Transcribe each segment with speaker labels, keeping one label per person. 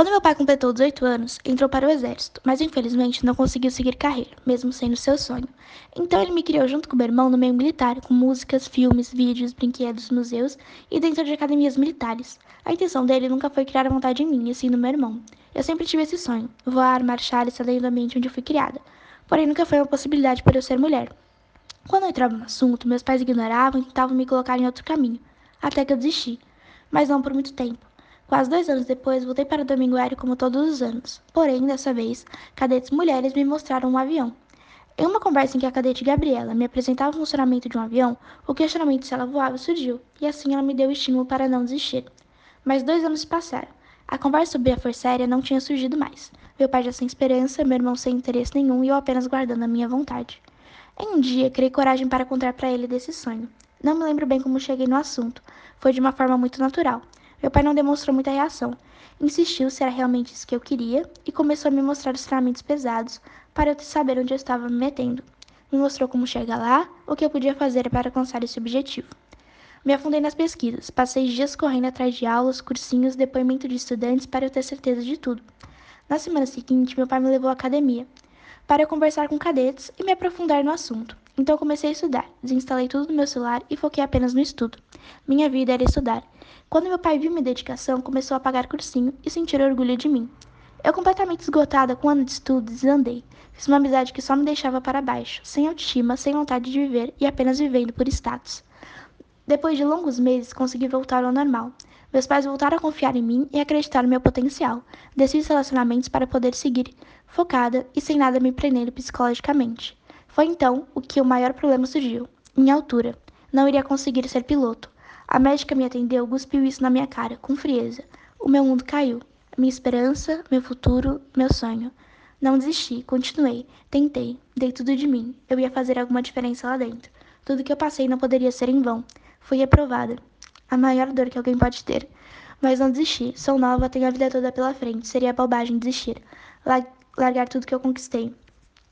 Speaker 1: Quando meu pai completou 18 anos, entrou para o exército, mas infelizmente não conseguiu seguir carreira, mesmo sendo seu sonho. Então ele me criou junto com meu irmão no meio militar, com músicas, filmes, vídeos, brinquedos, museus e dentro de academias militares. A intenção dele nunca foi criar vontade em mim, e sim no meu irmão. Eu sempre tive esse sonho, voar, marchar e sair do ambiente onde eu fui criada. Porém, nunca foi uma possibilidade por eu ser mulher. Quando eu entrava no assunto, meus pais ignoravam e tentavam me colocar em outro caminho, até que eu desisti. Mas não por muito tempo. Quase dois anos depois, voltei para Domingo Aéreo como todos os anos. Porém, dessa vez, cadetes mulheres me mostraram um avião. Em uma conversa em que a cadete Gabriela me apresentava o funcionamento de um avião, o questionamento se ela voava surgiu, e assim ela me deu o estímulo para não desistir. Mas dois anos passaram. A conversa sobre a força aérea não tinha surgido mais. Meu pai já sem esperança, meu irmão sem interesse nenhum e eu apenas guardando a minha vontade. Em um dia, criei coragem para contar para ele desse sonho. Não me lembro bem como cheguei no assunto. Foi de uma forma muito natural. Meu pai não demonstrou muita reação. Insistiu se era realmente isso que eu queria e começou a me mostrar os treinamentos pesados para eu saber onde eu estava me metendo. Me mostrou como chegar lá, o que eu podia fazer para alcançar esse objetivo. Me afundei nas pesquisas, passei dias correndo atrás de aulas, cursinhos, depoimento de estudantes para eu ter certeza de tudo. Na semana seguinte, meu pai me levou à academia para eu conversar com cadetes e me aprofundar no assunto. Então comecei a estudar, desinstalei tudo do meu celular e foquei apenas no estudo. Minha vida era estudar. Quando meu pai viu minha dedicação, começou a pagar cursinho e sentir orgulho de mim. Eu, completamente esgotada com um ano de estudo, desandei. Fiz uma amizade que só me deixava para baixo, sem autoestima, sem vontade de viver e apenas vivendo por status. Depois de longos meses, consegui voltar ao normal. Meus pais voltaram a confiar em mim e acreditar no meu potencial. Desfiz relacionamentos para poder seguir focada e sem nada me prendendo psicologicamente. Foi então o que o maior problema surgiu: minha altura. Não iria conseguir ser piloto. A médica me atendeu, cuspiu isso na minha cara, com frieza. O meu mundo caiu. Minha esperança, meu futuro, meu sonho. Não desisti, continuei, tentei, dei tudo de mim. Eu ia fazer alguma diferença lá dentro. Tudo que eu passei não poderia ser em vão. Fui reprovada. A maior dor que alguém pode ter. Mas não desisti. Sou nova, tenho a vida toda pela frente. Seria bobagem desistir. Largar tudo que eu conquistei.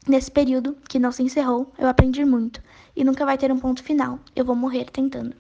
Speaker 1: Nesse período, que não se encerrou, eu aprendi muito. E nunca vai ter um ponto final. Eu vou morrer tentando.